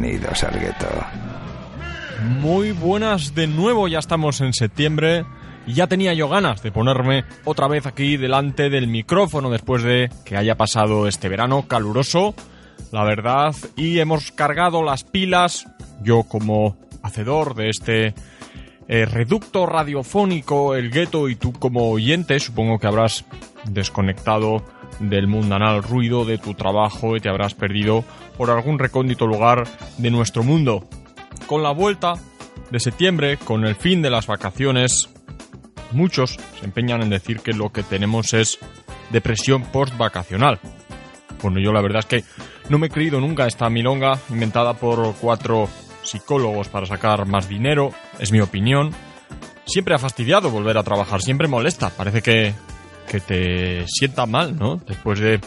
Bienvenidos al gueto. Muy buenas de nuevo, ya estamos en septiembre ya tenía yo ganas de ponerme otra vez aquí delante del micrófono después de que haya pasado este verano caluroso, la verdad, y hemos cargado las pilas, yo como hacedor de este eh, reducto radiofónico, el gueto, y tú como oyente, supongo que habrás desconectado del mundanal ruido de tu trabajo y te habrás perdido por algún recóndito lugar de nuestro mundo. Con la vuelta de septiembre, con el fin de las vacaciones, muchos se empeñan en decir que lo que tenemos es depresión post-vacacional. Bueno, yo la verdad es que no me he creído nunca esta milonga inventada por cuatro psicólogos para sacar más dinero, es mi opinión. Siempre ha fastidiado volver a trabajar, siempre molesta, parece que, que te sienta mal, ¿no? Después de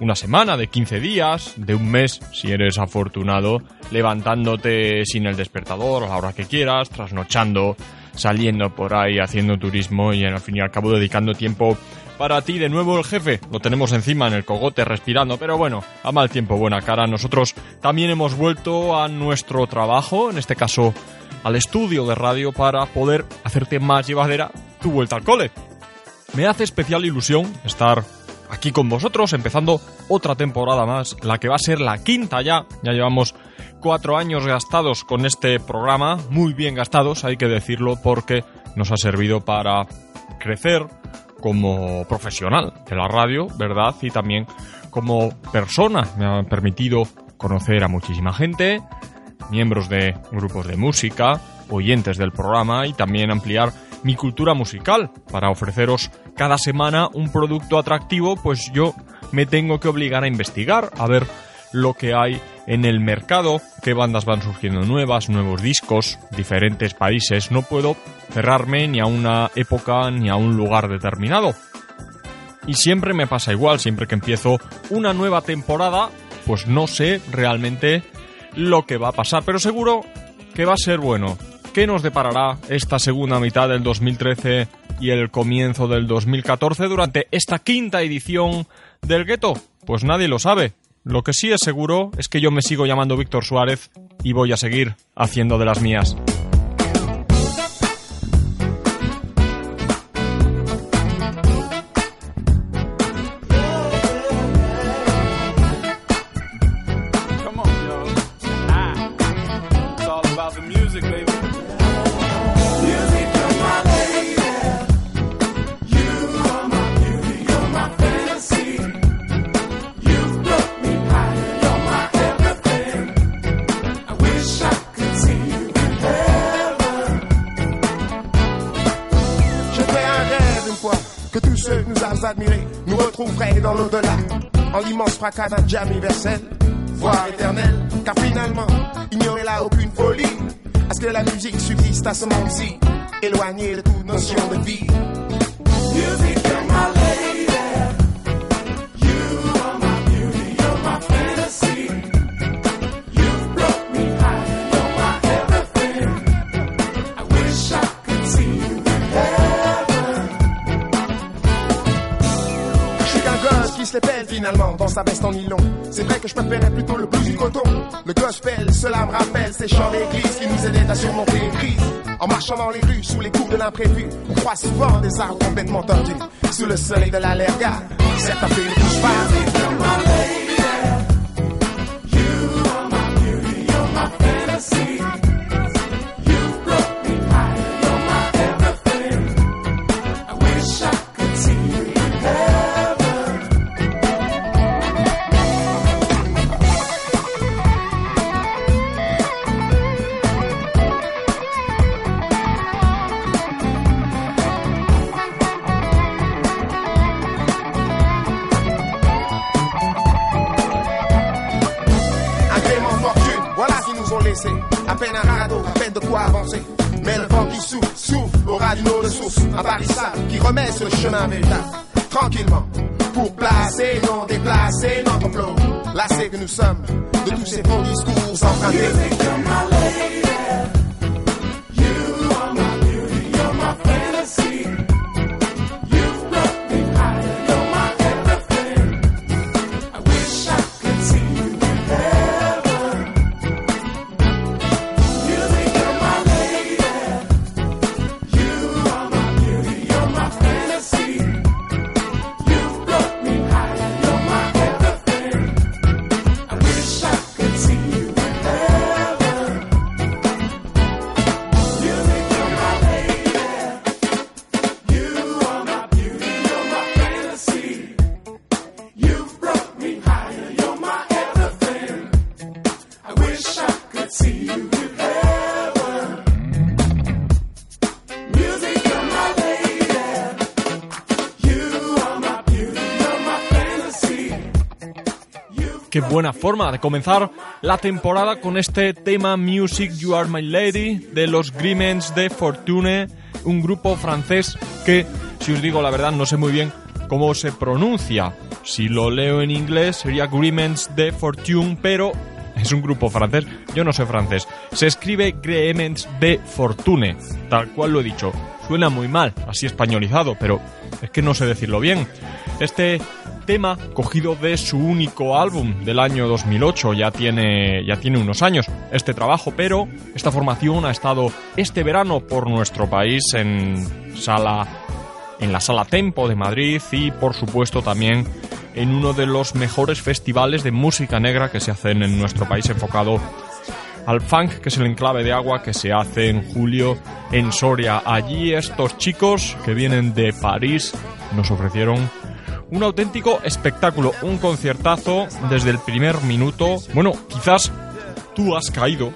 una semana, de 15 días, de un mes, si eres afortunado, levantándote sin el despertador a la hora que quieras, trasnochando, saliendo por ahí, haciendo turismo y al fin y al cabo dedicando tiempo para ti. De nuevo el jefe, lo tenemos encima en el cogote respirando, pero bueno, a mal tiempo, buena cara. Nosotros también hemos vuelto a nuestro trabajo, en este caso al estudio de radio, para poder hacerte más llevadera tu vuelta al cole. Me hace especial ilusión estar aquí con vosotros, empezando otra temporada más, la que va a ser la quinta ya. Ya llevamos cuatro años gastados con este programa, muy bien gastados, hay que decirlo, porque nos ha servido para crecer como profesional de la radio, ¿verdad? Y también como persona. Me ha permitido conocer a muchísima gente, miembros de grupos de música, oyentes del programa y también ampliar mi cultura musical para ofreceros cada semana un producto atractivo, pues yo me tengo que obligar a investigar, a ver lo que hay en el mercado, qué bandas van surgiendo nuevas, nuevos discos, diferentes países. No puedo cerrarme ni a una época ni a un lugar determinado. Y siempre me pasa igual, siempre que empiezo una nueva temporada, pues no sé realmente lo que va a pasar, pero seguro que va a ser bueno. ¿Qué nos deparará esta segunda mitad del 2013 y el comienzo del 2014 durante esta quinta edición del gueto? Pues nadie lo sabe. Lo que sí es seguro es que yo me sigo llamando Víctor Suárez y voy a seguir haciendo de las mías. Fracas d'un jam universel, voire éternel, car finalement, il n'y aurait là aucune folie, à ce que la musique subsiste à ce monde-ci, éloigné de toute notion de vie. Finalement dans sa veste en nylon. C'est vrai que je préférais plutôt le blues du coton. Le gospel, cela me rappelle ces chants d'église qui nous aidaient à surmonter les crises. En marchant dans les rues, sous les coups de l'imprévu, on croit souvent des arbres complètement tordus. Sous le soleil de la lerga, certains fait ne touche pas. Tranquillement, pour placer, non déplacer notre flot. Là, que nous sommes de tous ces bons discours empruntés. Qué buena forma de comenzar la temporada con este tema Music You Are My Lady de los Grimens de Fortune, un grupo francés que, si os digo la verdad, no sé muy bien cómo se pronuncia. Si lo leo en inglés sería Grimens de Fortune, pero es un grupo francés, yo no sé francés. Se escribe Gremens de Fortune, tal cual lo he dicho. Suena muy mal, así españolizado, pero es que no sé decirlo bien. Este tema cogido de su único álbum del año 2008, ya tiene, ya tiene unos años este trabajo, pero esta formación ha estado este verano por nuestro país en sala en la Sala Tempo de Madrid y por supuesto también en uno de los mejores festivales de música negra que se hacen en nuestro país enfocado al funk, que es el enclave de agua que se hace en julio en Soria. Allí estos chicos que vienen de París nos ofrecieron un auténtico espectáculo, un conciertazo desde el primer minuto. Bueno, quizás tú has caído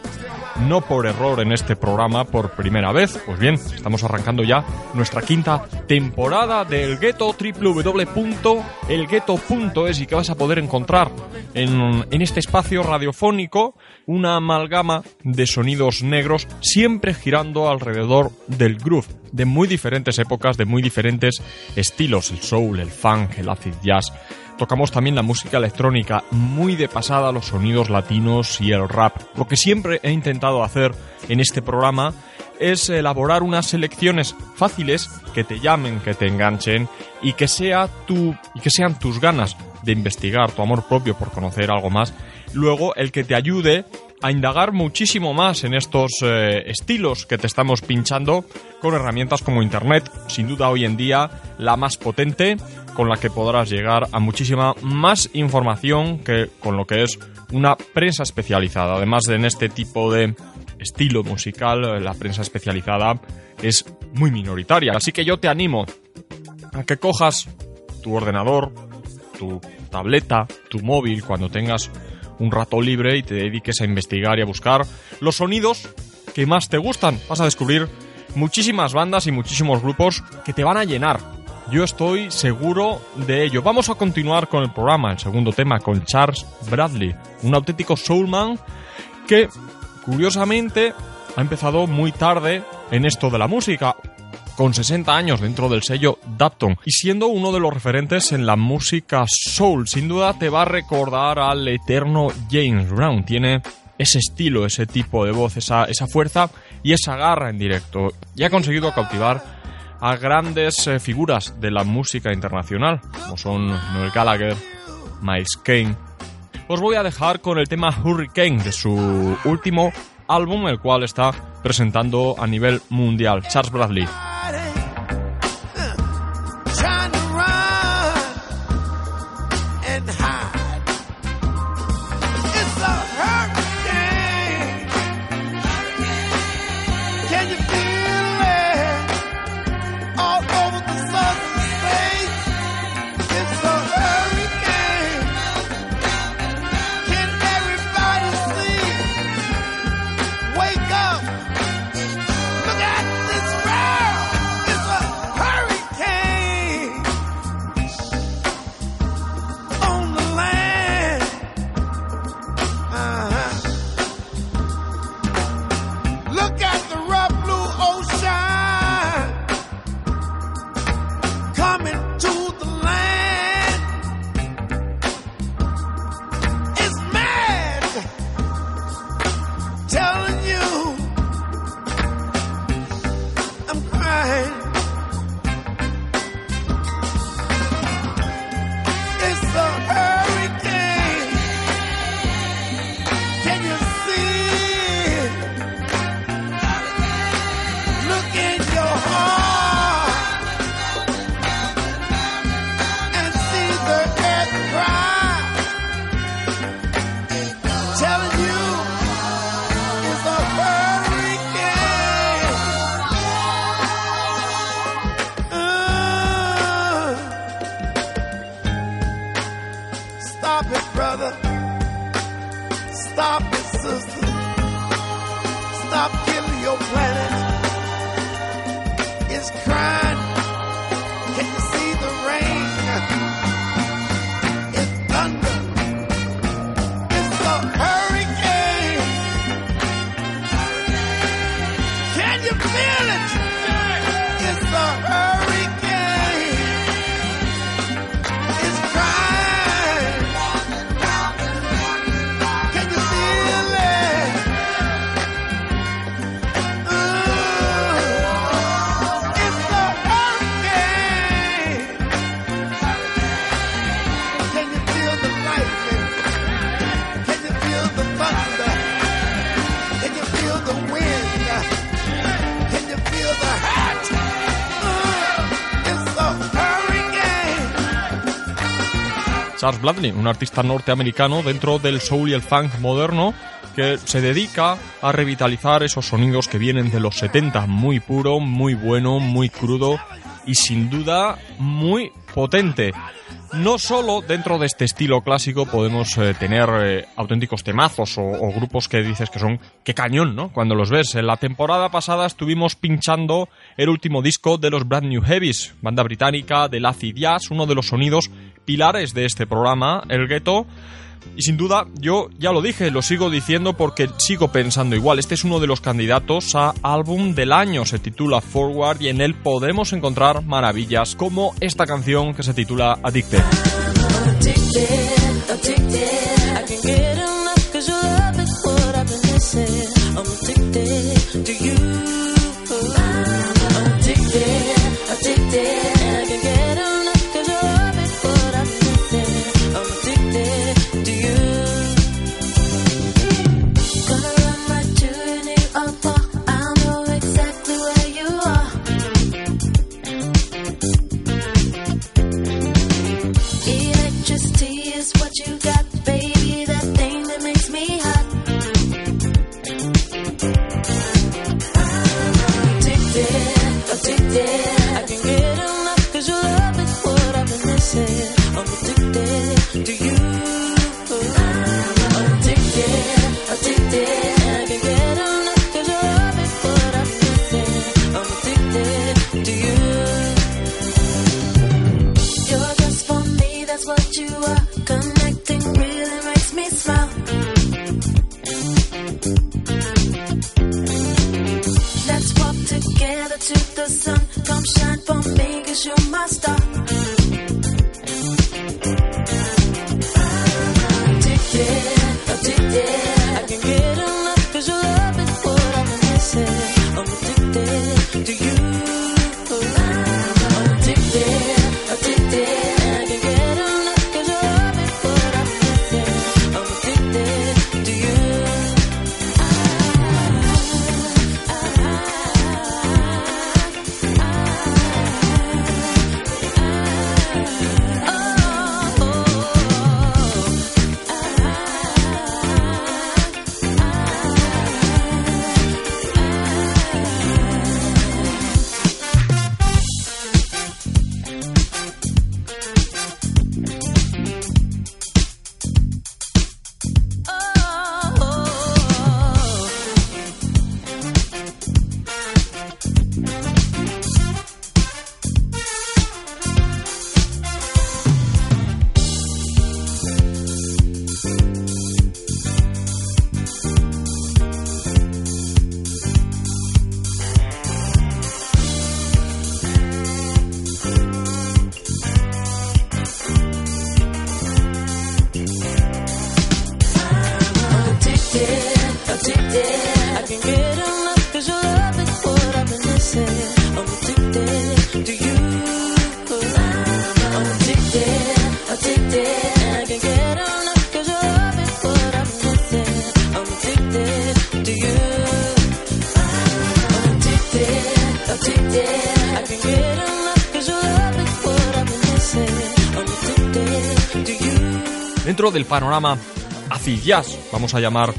no por error en este programa por primera vez. Pues bien, estamos arrancando ya nuestra quinta temporada del Ghetto, www.elghetto.es y que vas a poder encontrar en, en este espacio radiofónico una amalgama de sonidos negros siempre girando alrededor del groove de muy diferentes épocas, de muy diferentes estilos, el soul, el funk, el acid jazz tocamos también la música electrónica, muy de pasada los sonidos latinos y el rap. Lo que siempre he intentado hacer en este programa es elaborar unas selecciones fáciles que te llamen, que te enganchen y que sea tu y que sean tus ganas de investigar, tu amor propio por conocer algo más, luego el que te ayude a indagar muchísimo más en estos eh, estilos que te estamos pinchando con herramientas como Internet, sin duda hoy en día la más potente, con la que podrás llegar a muchísima más información que con lo que es una prensa especializada. Además de en este tipo de estilo musical, eh, la prensa especializada es muy minoritaria. Así que yo te animo a que cojas tu ordenador, tu tableta, tu móvil, cuando tengas un rato libre y te dediques a investigar y a buscar los sonidos que más te gustan. Vas a descubrir muchísimas bandas y muchísimos grupos que te van a llenar. Yo estoy seguro de ello. Vamos a continuar con el programa, el segundo tema, con Charles Bradley, un auténtico soulman que, curiosamente, ha empezado muy tarde en esto de la música con 60 años dentro del sello Dapton y siendo uno de los referentes en la música soul. Sin duda te va a recordar al eterno James Brown. Tiene ese estilo, ese tipo de voz, esa, fuerza y esa garra en directo. Y ha conseguido cautivar a grandes eh, figuras de la música internacional, como son Noel Gallagher, Miles Kane. Os voy a dejar con el tema Hurricane de su último álbum, el cual está presentando a nivel mundial, Charles Bradley. your planet. Charles Bradley, un artista norteamericano dentro del soul y el funk moderno que se dedica a revitalizar esos sonidos que vienen de los 70, muy puro, muy bueno, muy crudo y sin duda muy potente. No solo dentro de este estilo clásico podemos eh, tener eh, auténticos temazos o, grupos que dices que son que cañón, ¿no? Cuando los ves. En la temporada pasada estuvimos pinchando el último disco de los Brand New Heavies, banda británica del acid jazz, uno de los sonidos pilares de este programa, el ghetto. Y sin duda, yo ya lo dije, lo sigo diciendo porque sigo pensando igual. Este es uno de los candidatos a álbum del año. Se titula Forward y en él podemos encontrar maravillas como esta canción que se titula Addicted. Dentro del panorama acid jazz, vamos a llamar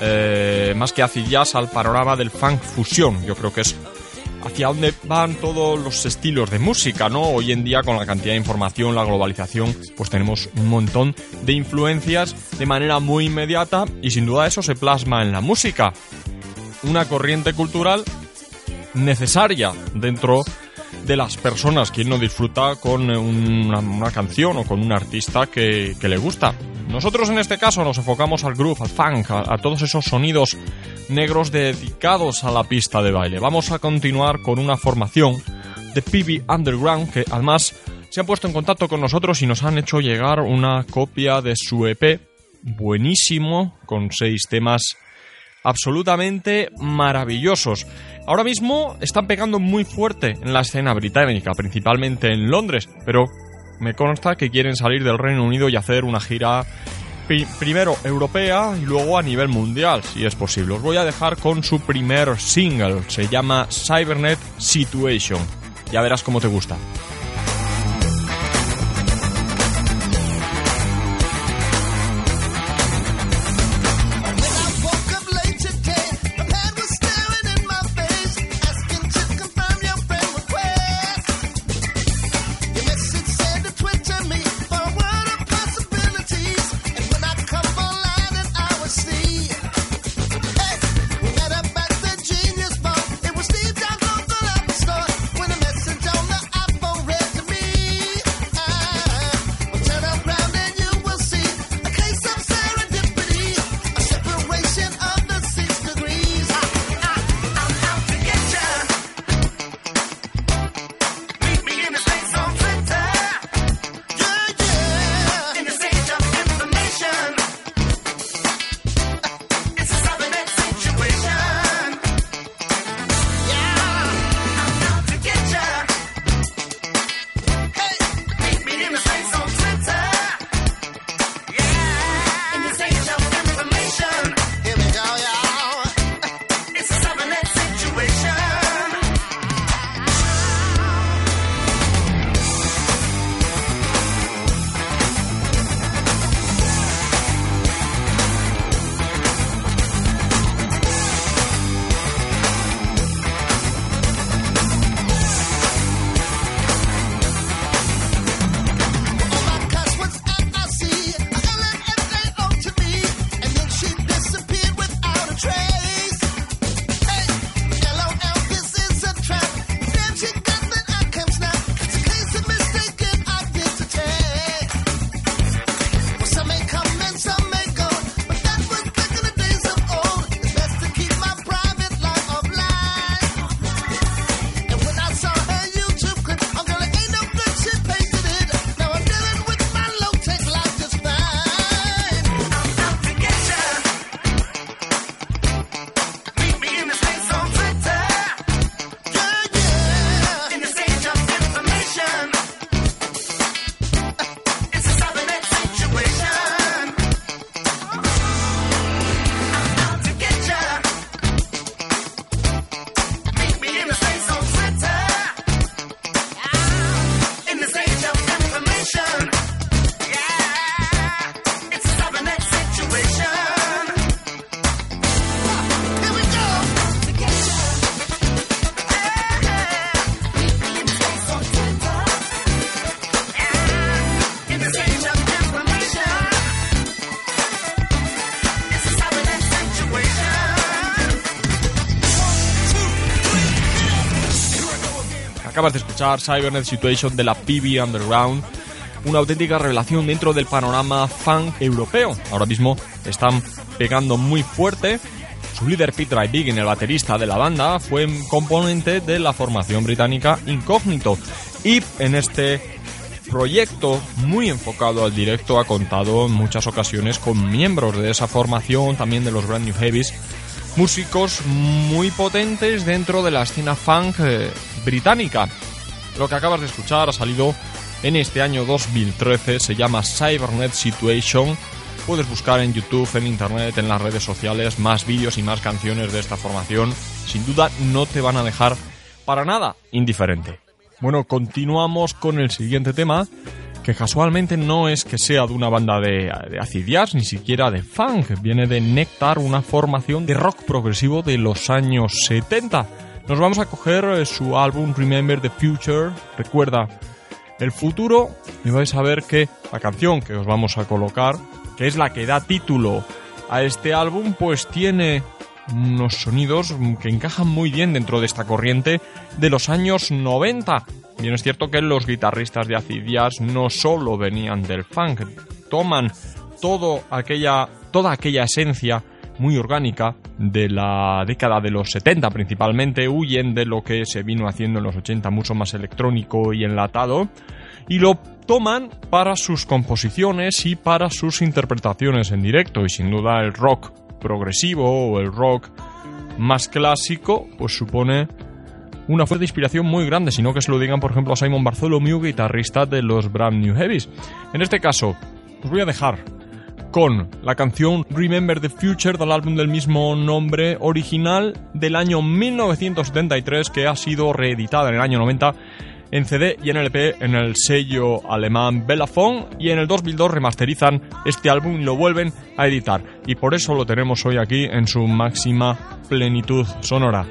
eh, más que acid jazz al panorama del funk fusión. Yo creo que es hacia dónde van todos los estilos de música, ¿no? Hoy en día con la cantidad de información, la globalización, pues tenemos un montón de influencias de manera muy inmediata y sin duda eso se plasma en la música. Una corriente cultural necesaria dentro de las personas. Quien no disfruta con una, canción o con un artista que, le gusta. Nosotros en este caso nos enfocamos al groove, al funk, a, todos esos sonidos negros dedicados a la pista de baile. Vamos a continuar con una formación de PB Underground que además se han puesto en contacto con nosotros y nos han hecho llegar una copia de su EP buenísimo con seis temas absolutamente maravillosos. Ahora mismo están pegando muy fuerte en la escena británica, principalmente en Londres, pero me consta que quieren salir del Reino Unido y hacer una gira primero europea y luego a nivel mundial, si es posible. Os voy a dejar con su primer single, se llama Cybernet Situation. Ya verás cómo te gusta. Escuchar Cybernet Situation de la PB Underground, una auténtica revelación dentro del panorama funk europeo. Ahora mismo están pegando muy fuerte. Su líder Peter Big, el baterista de la banda, fue componente de la formación británica Incógnito. Y en este proyecto muy enfocado al directo ha contado en muchas ocasiones con miembros de esa formación, también de los Brand New Heavies, músicos muy potentes dentro de la escena funk eh, británica. Lo que acabas de escuchar ha salido en este año 2013, se llama Cybernet Situation. Puedes buscar en YouTube, en Internet, en las redes sociales más vídeos y más canciones de esta formación. Sin duda no te van a dejar para nada indiferente. Bueno, continuamos con el siguiente tema, que casualmente no es que sea de una banda de, de acid jazz, ni siquiera de funk, viene de Nectar, una formación de rock progresivo de los años 70. Nos vamos a coger eh, su álbum Remember the Future, recuerda el futuro, y vais a ver que la canción que os vamos a colocar, que es la que da título a este álbum, pues tiene unos sonidos que encajan muy bien dentro de esta corriente de los años 90. Bien es cierto que los guitarristas de acid jazz no solo venían del funk, toman todo aquella, toda aquella esencia muy orgánica de la década de los 70 principalmente, huyen de lo que se vino haciendo en los 80 mucho más electrónico y enlatado y lo toman para sus composiciones y para sus interpretaciones en directo y sin duda el rock progresivo o el rock más clásico pues supone una fuente de inspiración muy grande, sino que se lo digan por ejemplo a Simon Bartholomew, guitarrista de los Brand New Heavies. En este caso, os voy a dejar con la canción Remember the Future del álbum del mismo nombre original del año 1973 que ha sido reeditada en el año 90 en CD y en LP en el sello alemán Bellafon y en el 2002 remasterizan este álbum y lo vuelven a editar y por eso lo tenemos hoy aquí en su máxima plenitud sonora.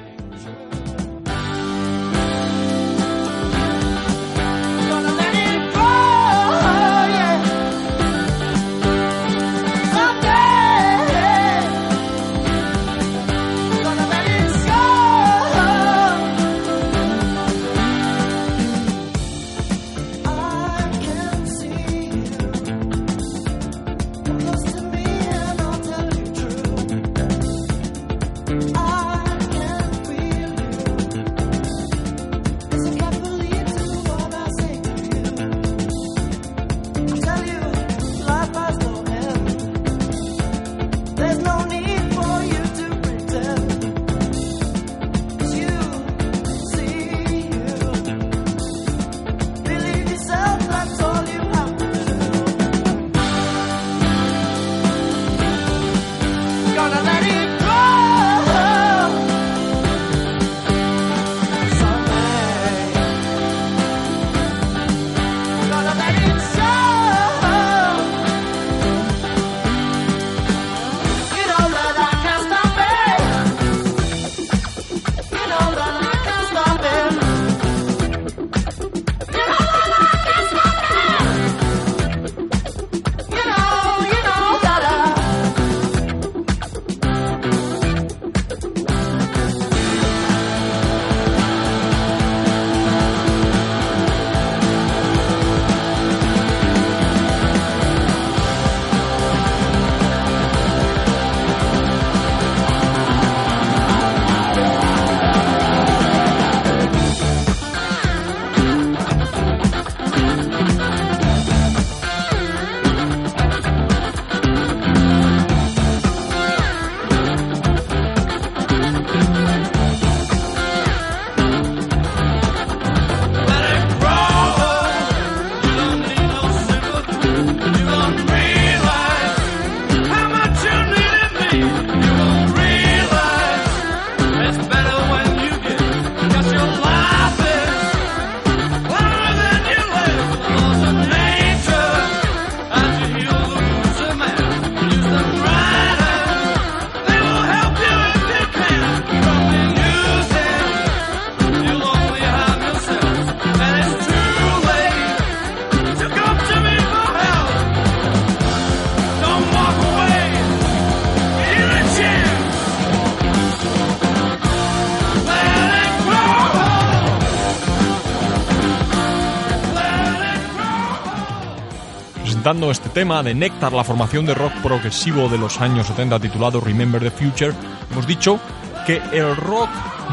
Presentando este tema de Nectar, la formación de rock progresivo de los años 70 titulado Remember the Future, hemos dicho que el rock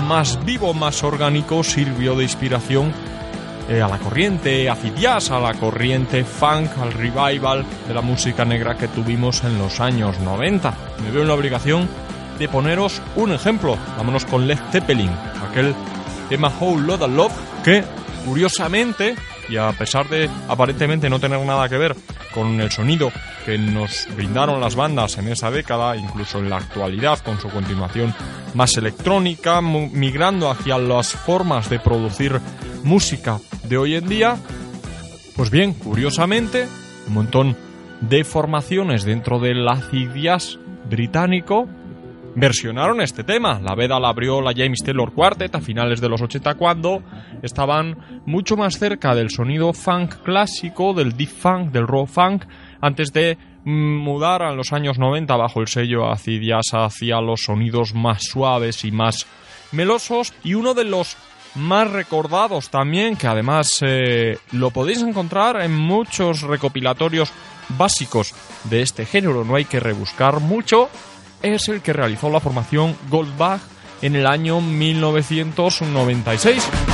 más vivo, más orgánico sirvió de inspiración eh, a la corriente acid jazz, a la corriente funk, al revival de la música negra que tuvimos en los años 90. Me veo en la obligación de poneros un ejemplo. Vámonos con Led Zeppelin, aquel tema Whole Lotta Love que curiosamente y a pesar de aparentemente no tener nada que ver con el sonido que nos brindaron las bandas en esa década, incluso en la actualidad, con su continuación más electrónica, migrando hacia las formas de producir música de hoy en día, pues bien, curiosamente, un montón de formaciones dentro del acid jazz británico versionaron este tema. La veda la abrió la James Taylor Quartet a finales de los 80 cuando estaban mucho más cerca del sonido funk clásico, del deep funk, del raw funk, antes de mudar a los años 90 bajo el sello acid hacia los sonidos más suaves y más melosos y uno de los más recordados también que además eh, lo podéis encontrar en muchos recopilatorios básicos de este género no hay que rebuscar mucho es el que realizó la formación Goldbach en el año 1996.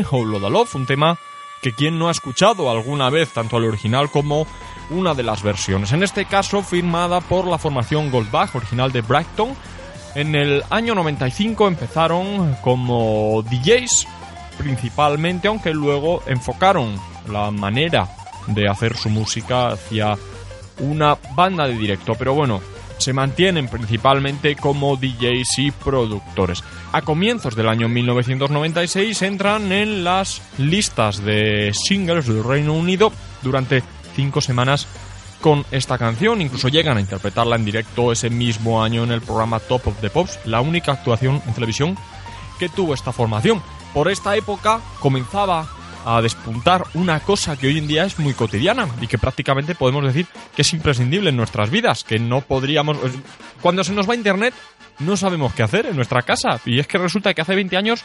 Bien, Love, un tema que quien no ha escuchado alguna vez tanto al original como una de las versiones. En este caso, firmada por la formación Goldbach, original de Brighton. En el año 95 empezaron como DJs principalmente, aunque luego enfocaron la manera de hacer su música hacia una banda de directo. Pero bueno, se mantienen principalmente como DJs y productores. A comienzos del año 1996 entran en las listas de singles del Reino Unido durante cinco semanas con esta canción, incluso llegan a interpretarla en directo ese mismo año en el programa Top of the Pops, la única actuación en televisión que tuvo esta formación. Por esta época comenzaba a despuntar una cosa que hoy en día es muy cotidiana y que prácticamente podemos decir que es imprescindible en nuestras vidas, que no podríamos... Cuando se nos va Internet no sabemos qué hacer en nuestra casa y es que resulta que hace 20 años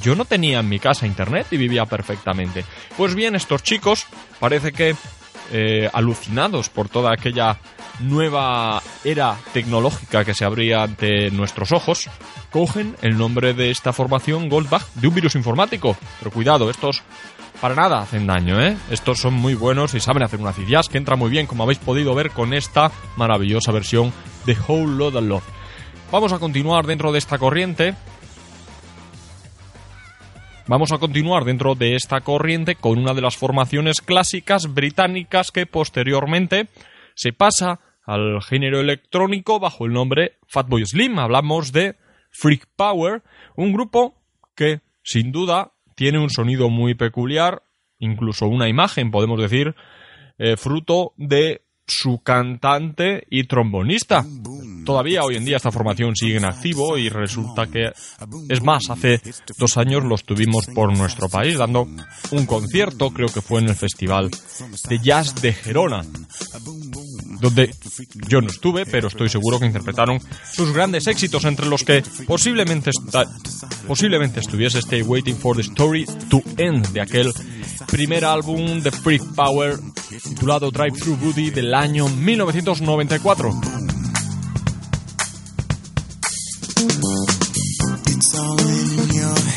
yo no tenía en mi casa Internet y vivía perfectamente. Pues bien, estos chicos parece que eh, alucinados por toda aquella nueva era tecnológica que se abría ante nuestros ojos, cogen el nombre de esta formación Goldbach de un virus informático. Pero cuidado, estos para nada hacen daño, ¿eh? Estos son muy buenos y saben hacer una jazz que entra muy bien, como habéis podido ver con esta maravillosa versión de Whole of Love. Vamos a continuar dentro de esta corriente. Vamos a continuar dentro de esta corriente con una de las formaciones clásicas británicas que posteriormente se pasa al género electrónico bajo el nombre Fatboy Slim. Hablamos de Freak Power, un grupo que sin duda tiene un sonido muy peculiar, incluso una imagen, podemos decir, eh, fruto de su cantante y trombonista. Todavía hoy en día esta formación sigue en activo y resulta que, es más, hace dos años los tuvimos por nuestro país dando un concierto, creo que fue en el Festival de Jazz de Gerona donde yo no estuve, pero estoy seguro que interpretaron sus grandes éxitos, entre los que posiblemente, posiblemente estuviese Stay Waiting for the Story to End, de aquel primer álbum de Freak Power titulado Drive Through Booty del año 1994. It's all in your.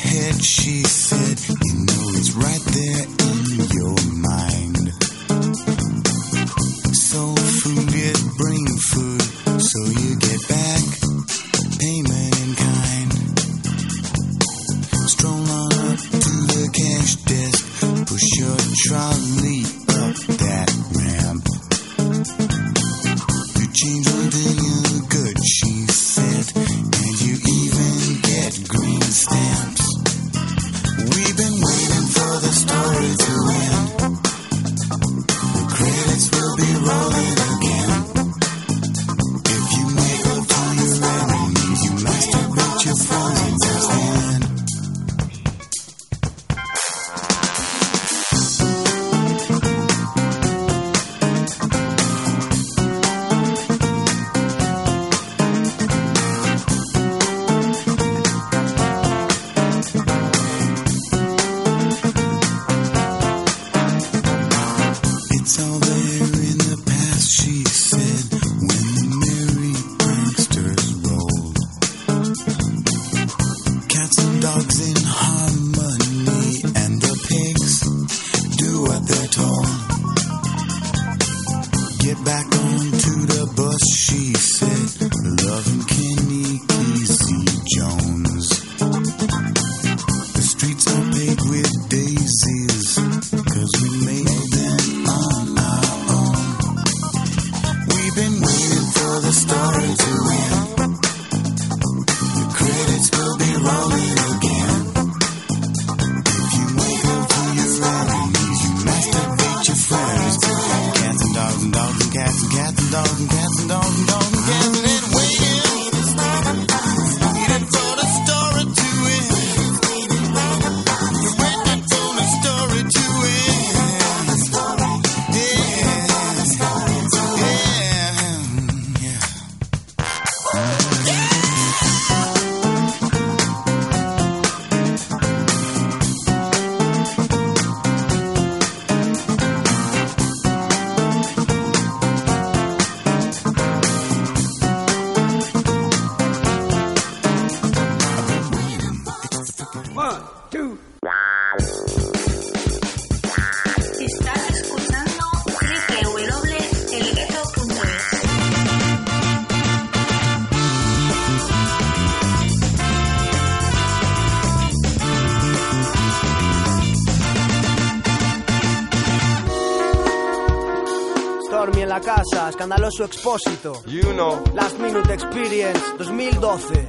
Escandaloso expósito. You know. Last Minute Experience 2012.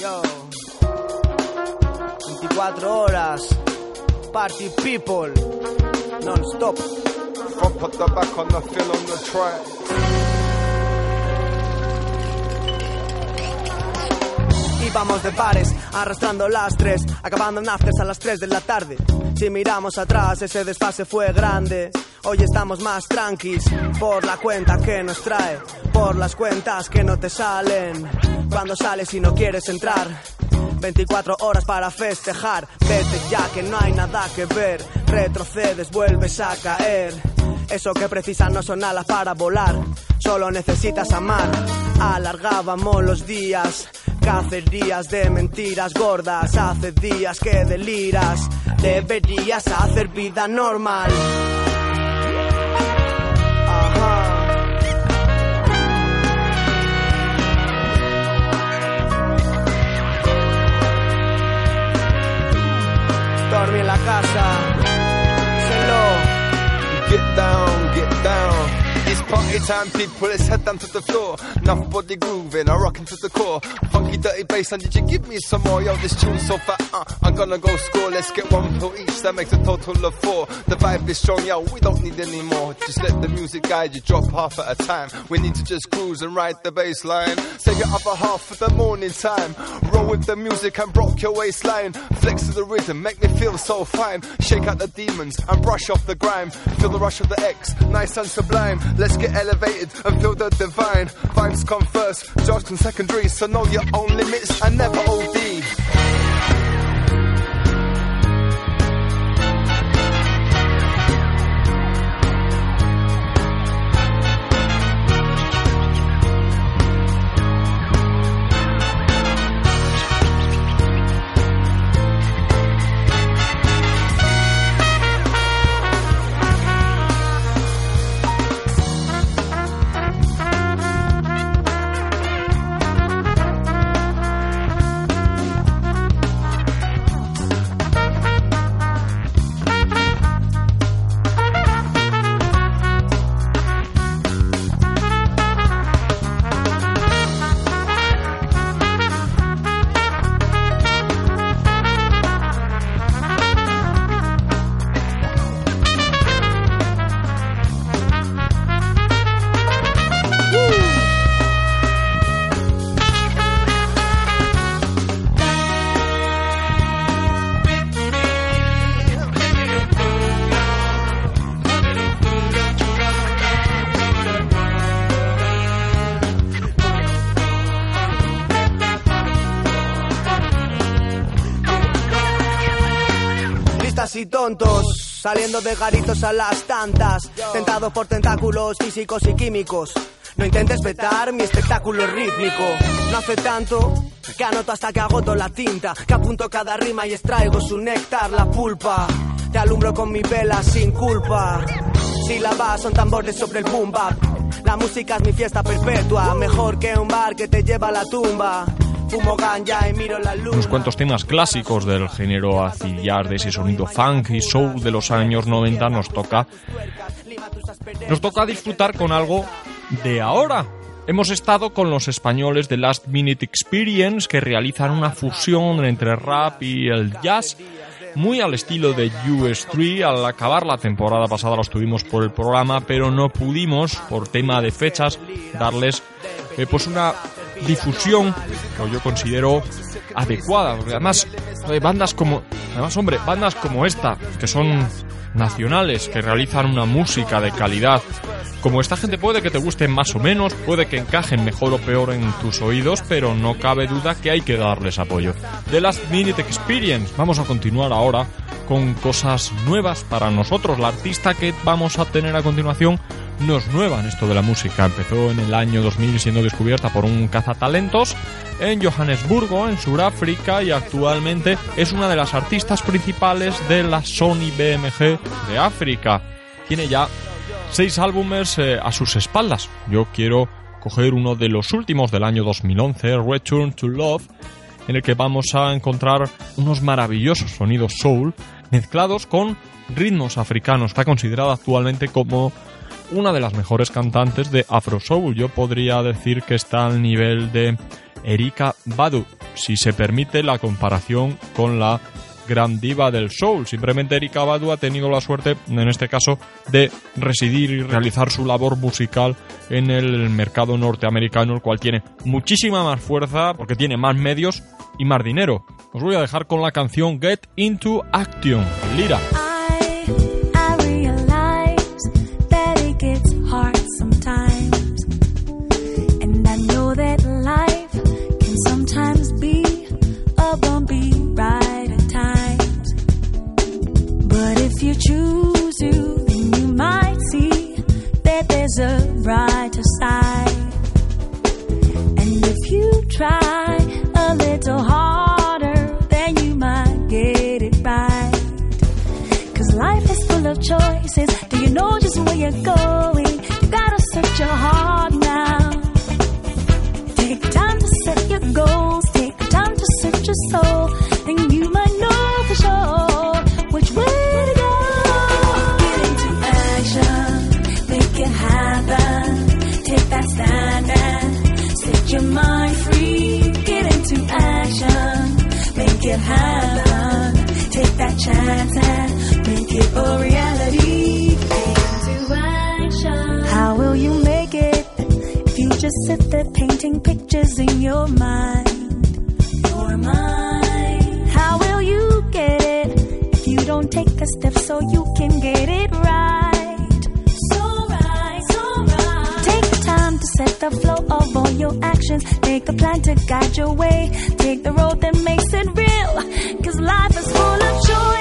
Yo. 24 horas. Party people. Non-stop. Front put the back on the fill on the track. Vamos de pares, arrastrando las tres, acabando en afters a las 3 de la tarde. Si miramos atrás, ese desfase fue grande. Hoy estamos más tranquis por la cuenta que nos trae, por las cuentas que no te salen. Cuando sales y no quieres entrar, 24 horas para festejar. Vete ya que no hay nada que ver. Retrocedes, vuelves a caer. Eso que precisas no son alas para volar. Solo necesitas amar. Alargábamos los días Cacerías de mentiras gordas, hace días que deliras. Deberías hacer vida normal. Dormí en la casa. Díselo. Get down, get down. It's party time, people, let's head down to the floor. Enough body grooving, I'm rocking to the core. Funky, dirty bass, and did you give me some more? Yo, this tune's so fat, uh, I'm gonna go score. Let's get one pill each, that makes a total of four. The vibe is strong, yo, we don't need any more. Just let the music guide you, drop half at a time. We need to just cruise and ride the bass line. Save your other half for the morning time. Roll with the music and rock your waistline. Flex to the rhythm, make me feel so fine. Shake out the demons and brush off the grime. Feel the rush of the X, nice and sublime. Let's get elevated feel the divine. Vibes come first, judged in secondary, so know your own limits and never OD. Saliendo de garitos a las tantas, tentados por tentáculos físicos y químicos. No intentes vetar mi espectáculo rítmico. No hace tanto que anoto hasta que agoto la tinta, que apunto cada rima y extraigo su néctar, la pulpa. Te alumbro con mi vela sin culpa. Si la vas son tambores sobre el boom. La música es mi fiesta perpetua, mejor que un bar que te lleva a la tumba. Unos cuantos temas clásicos del género acid jazz, de ese sonido funk y soul de los años 90 nos toca nos toca disfrutar con algo de ahora. Hemos estado con los españoles de Last Minute Experience que realizan una fusión entre rap y el jazz muy al estilo de US3. Al acabar la temporada pasada los tuvimos por el programa, pero no pudimos, por tema de fechas, darles eh, pues una difusión que yo considero adecuada. Porque además, eh, bandas como. Además, hombre, bandas como esta, que son nacionales, que realizan una música de calidad. Como esta gente puede que te gusten más o menos, puede que encajen mejor o peor en tus oídos, pero no cabe duda que hay que darles apoyo. The Last Minute Experience. Vamos a continuar ahora con cosas nuevas para nosotros. La artista que vamos a tener a continuación no es nueva en esto de la música. Empezó en el año 2000 siendo descubierta por un cazatalentos en Johannesburgo, en Sudáfrica, y actualmente es una de las artistas principales de la Sony BMG de África. Tiene ya seis álbumes eh, a sus espaldas. Yo quiero coger uno de los últimos del año 2011, Return to Love, en el que vamos a encontrar unos maravillosos sonidos soul mezclados con ritmos africanos. Está considerada actualmente como una de las mejores cantantes de Afro Soul. Yo podría decir que está al nivel de Erika Badu, si se permite la comparación con la gran diva del soul. Simplemente Erika Badu ha tenido la suerte, en este caso, de residir y realizar su labor musical en el mercado norteamericano, el cual tiene muchísima más fuerza porque tiene más medios y más dinero. Os voy a dejar con la canción Get Into Action, Lira. A brighter side. And if you try a little harder, then you might get it right. Cause life is full of choices. Do you know just where you're going? You gotta search your heart now. Take time to set your goals, take time to search your soul, chance and make it a reality. Into action. How will you make it if you just sit there painting pictures in your mind? Your mind. How will you get it if you don't take the steps so you can get it right? So right, so right. Take the time to set the flow of all your actions. Make a plan to guide your way. Take the road that makes it real. Cause life is full of choices.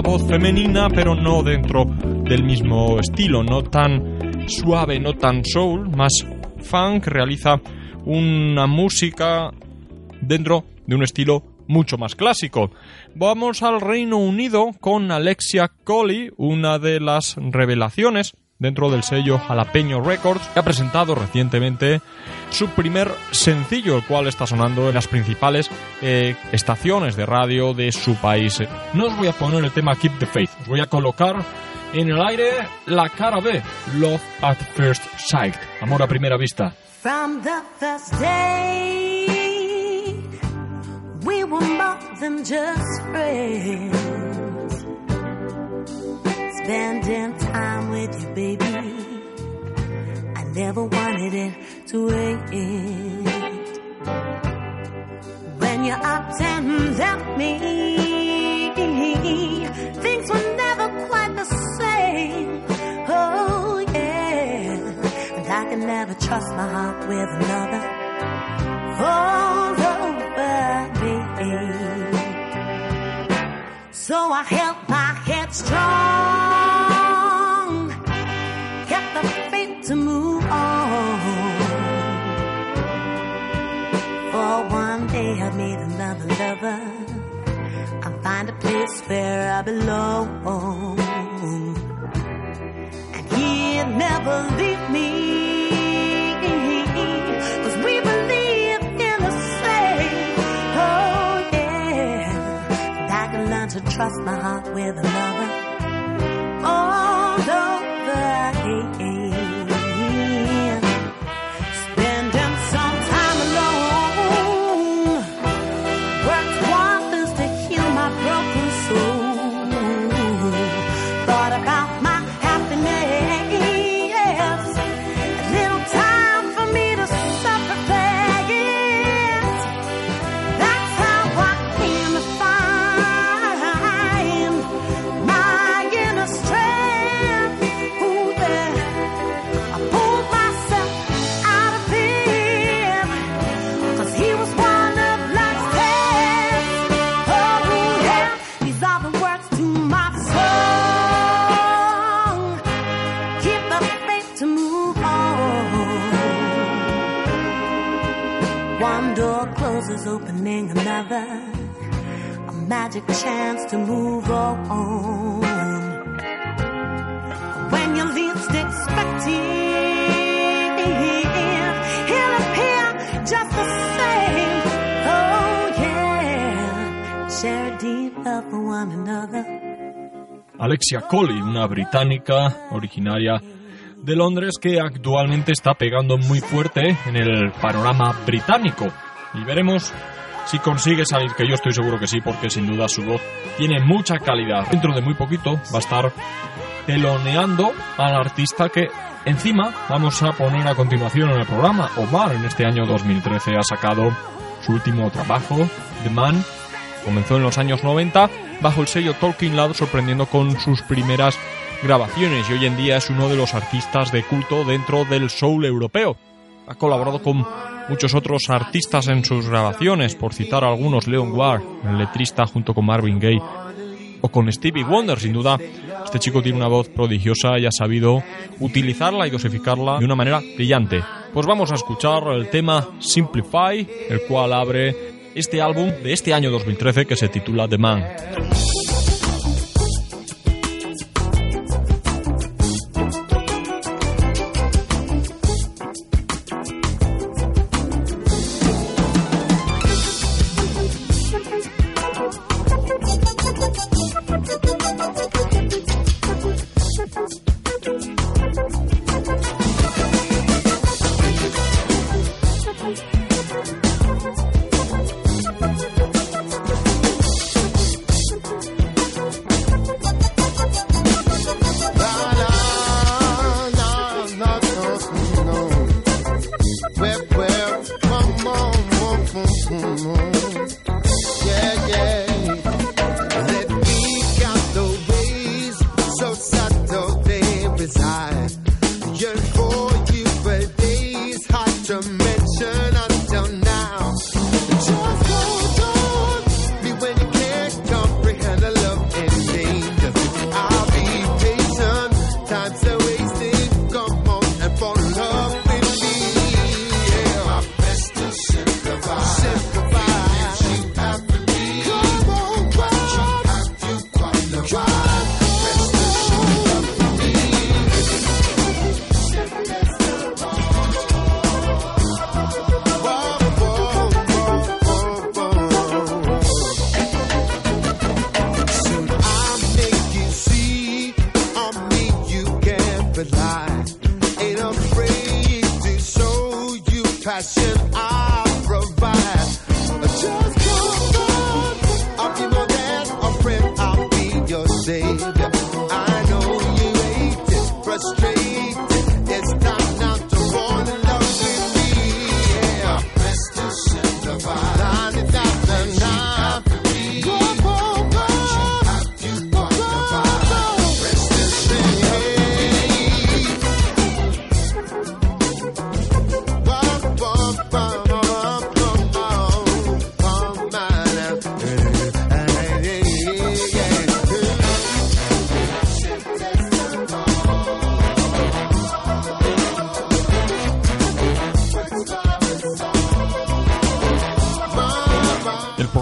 Voz femenina, pero no dentro del mismo estilo, no tan suave, no tan soul, más funk, realiza una música dentro de un estilo mucho más clásico. Vamos al Reino Unido con Alexia Coley, una de las revelaciones dentro del sello Jalapeño Records, que ha presentado recientemente su primer sencillo, el cual está sonando en las principales eh, estaciones de radio de su país. No os voy a poner el tema Keep the Faith, os voy a colocar en el aire la cara B, Love at First Sight, amor a primera vista. From the first day, we were more than just friends. Spending time with you, baby. I never wanted it to end. when you upped and left me. Things were never quite the same. Oh, yeah. And I can never trust my heart with another. All over me. So I held my head strong, another lover. I find a place where I belong. And he'll never leave me. Cause we believe in the same. Oh yeah. And I can learn to trust my heart with another. All over again. Another. A magic chance to move on. When you least expect it, he'll appear just the same. Oh yeah, share deep love for one another. Alexia Coley, una británica originaria de Londres que actualmente está pegando muy fuerte en el panorama británico. Y veremos si consigue salir, que yo estoy seguro que sí, porque sin duda su voz tiene mucha calidad. Dentro de muy poquito va a estar teloneando al artista que encima vamos a poner a continuación en el programa. Omar en este año 2013 ha sacado su último trabajo, The Man, Comenzó en los años 90 bajo el sello Talking Loud sorprendiendo con sus primeras grabaciones y hoy en día es uno de los artistas de culto dentro del soul europeo. Ha colaborado con muchos otros artistas en sus grabaciones, por citar algunos, Leon Ward, el letrista junto con Marvin Gaye, o con Stevie Wonder, sin duda. Este chico tiene una voz prodigiosa y ha sabido utilizarla y dosificarla de una manera brillante. Pues vamos a escuchar el tema Simplify, el cual abre este álbum de este año 2013 que se titula The Man.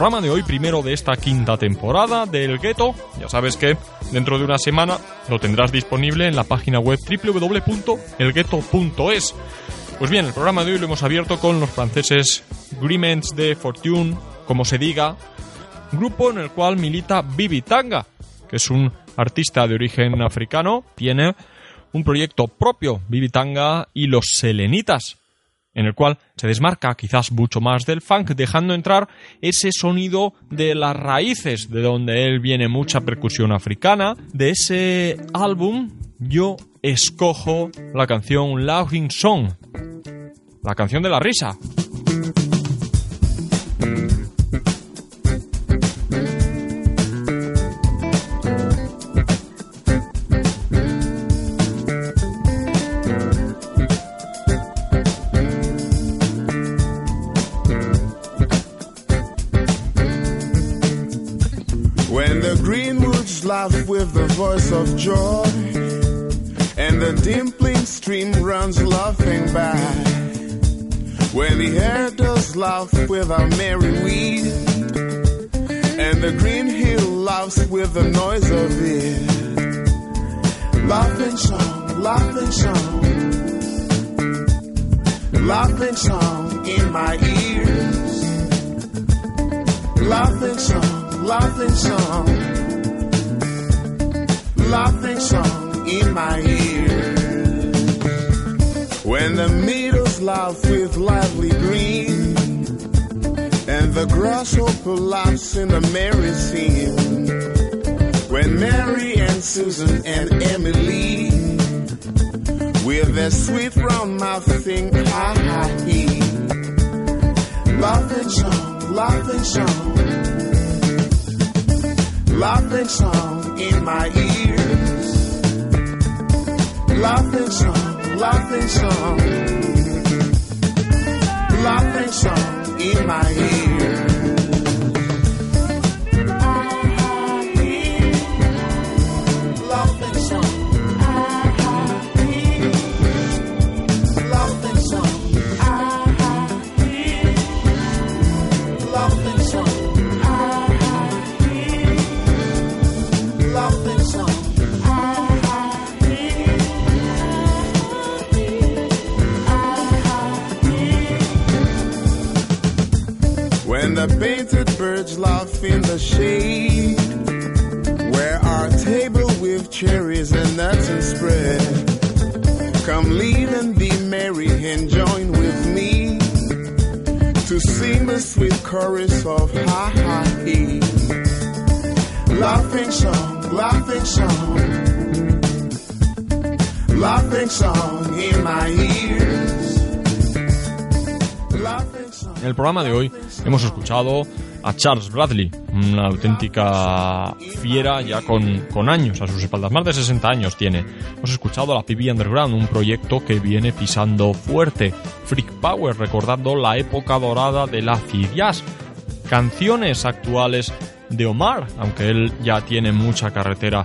Programa de hoy, primero de esta quinta temporada del Ghetto. Ya sabes que dentro de una semana lo tendrás disponible en la página web www.elghetto.es. Pues bien, el programa de hoy lo hemos abierto con los franceses Griments de Fortune, como se diga, grupo en el cual milita Bibi Tanga, que es un artista de origen africano, tiene un proyecto propio, Bibi Tanga y los Selenitas, en el cual se desmarca quizás mucho más del funk, dejando entrar ese sonido de las raíces, de donde él viene mucha percusión africana. De ese álbum yo escojo la canción Laughing Song, la canción de la risa. Of joy, and the dimpling stream runs laughing by. When the air does laugh with a merry weed, and the green hill laughs with the noise of it. Laughing song, laughing song, laughing song in my ears. Laughing song, laughing song, laughing song in my ears. When the meadows laugh with lively green, and the grasshopper laughs in the merry scene. When Mary and Susan and Emily, with their sweet round mouth sing ha ha he. Laughing song, laughing song, laughing song in my ears. Laughing song, laughing song, birds laugh in the shade, where our table with cherries and nuts and spread. Come leave and be merry and join with me to sing the sweet chorus of ha ha he. Laughing song, laughing song, laughing song in my ears. En el programa de hoy hemos escuchado a Charles Bradley, una auténtica fiera ya con, con años a sus espaldas, más de 60 años tiene. Hemos escuchado a la PB Underground, un proyecto que viene pisando fuerte. Freak Power, recordando la época dorada de la jazz. Canciones actuales de Omar, aunque él ya tiene mucha carretera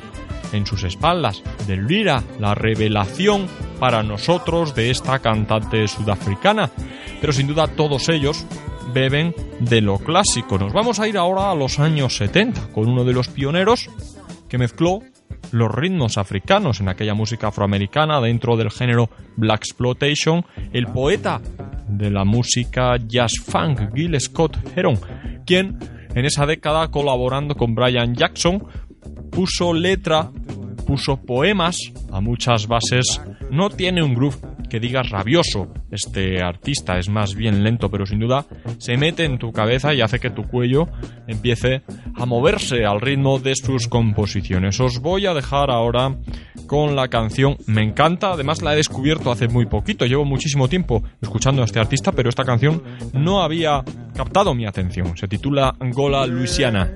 en sus espaldas. De Lira, la revelación para nosotros de esta cantante sudafricana. Pero sin duda todos ellos beben de lo clásico. Nos vamos a ir ahora a los años 70 con uno de los pioneros que mezcló los ritmos africanos en aquella música afroamericana dentro del género Black Exploitation, el poeta de la música jazz funk, Gil Scott Heron, quien en esa década colaborando con Brian Jackson puso letra, puso poemas a muchas bases, no tiene un groove que digas rabioso este artista, es más bien lento, pero sin duda se mete en tu cabeza y hace que tu cuello empiece a moverse al ritmo de sus composiciones. Os voy a dejar ahora con la canción, me encanta, además la he descubierto hace muy poquito, llevo muchísimo tiempo escuchando a este artista, pero esta canción no había captado mi atención, se titula Angola Luisiana.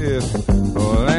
Yeah.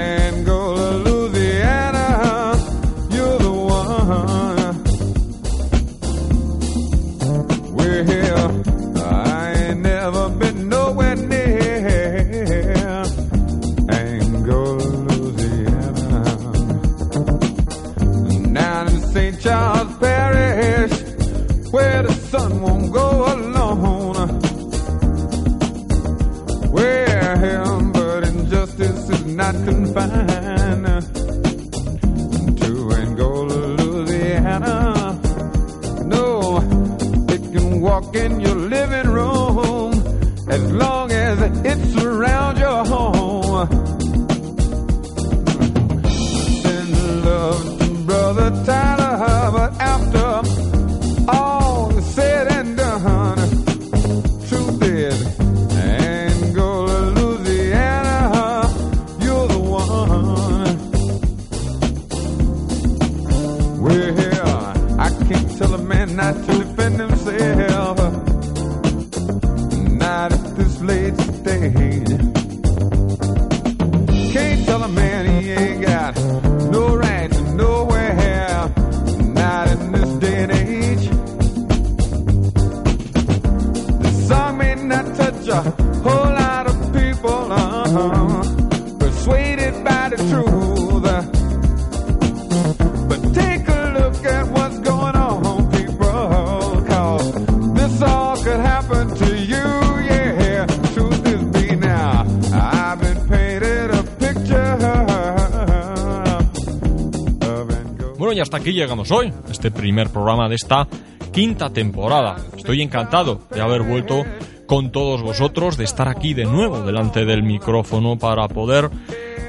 Hasta aquí llegamos hoy, este primer programa de esta quinta temporada. Estoy encantado de haber vuelto con todos vosotros, de estar aquí de nuevo delante del micrófono para poder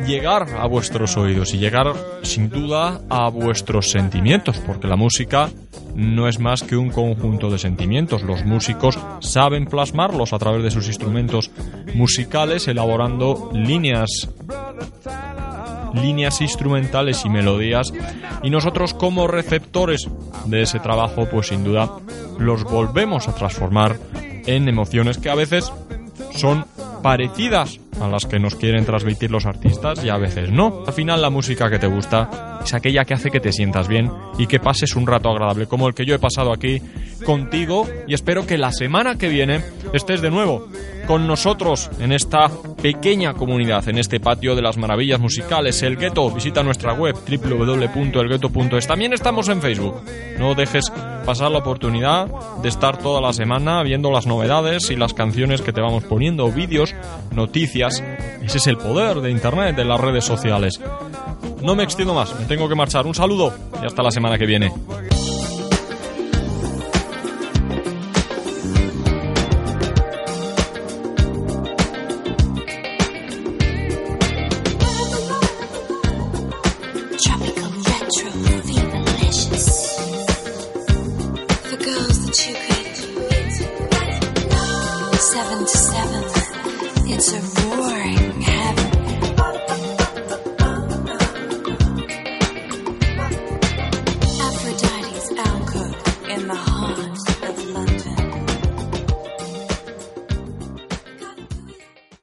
llegar a vuestros oídos y llegar sin duda a vuestros sentimientos, porque la música no es más que un conjunto de sentimientos. Los músicos saben plasmarlos a través de sus instrumentos musicales, elaborando líneas líneas instrumentales y melodías. Y nosotros como receptores de ese trabajo pues sin duda los volvemos a transformar en emociones que a veces son parecidas a las que nos quieren transmitir los artistas y a veces no. Al final la música que te gusta es aquella que hace que te sientas bien y que pases un rato agradable como el que yo he pasado aquí contigo y espero que la semana que viene estés de nuevo con nosotros en esta pequeña comunidad, en este patio de las maravillas musicales, El Gueto. Visita nuestra web www.elgueto.es. También estamos en Facebook. No dejes pasar la oportunidad de estar toda la semana viendo las novedades y las canciones que te vamos poniendo, vídeos, noticias. Ese es el poder de Internet, de las redes sociales. No me extiendo más, me tengo que marchar. Un saludo y hasta la semana que viene.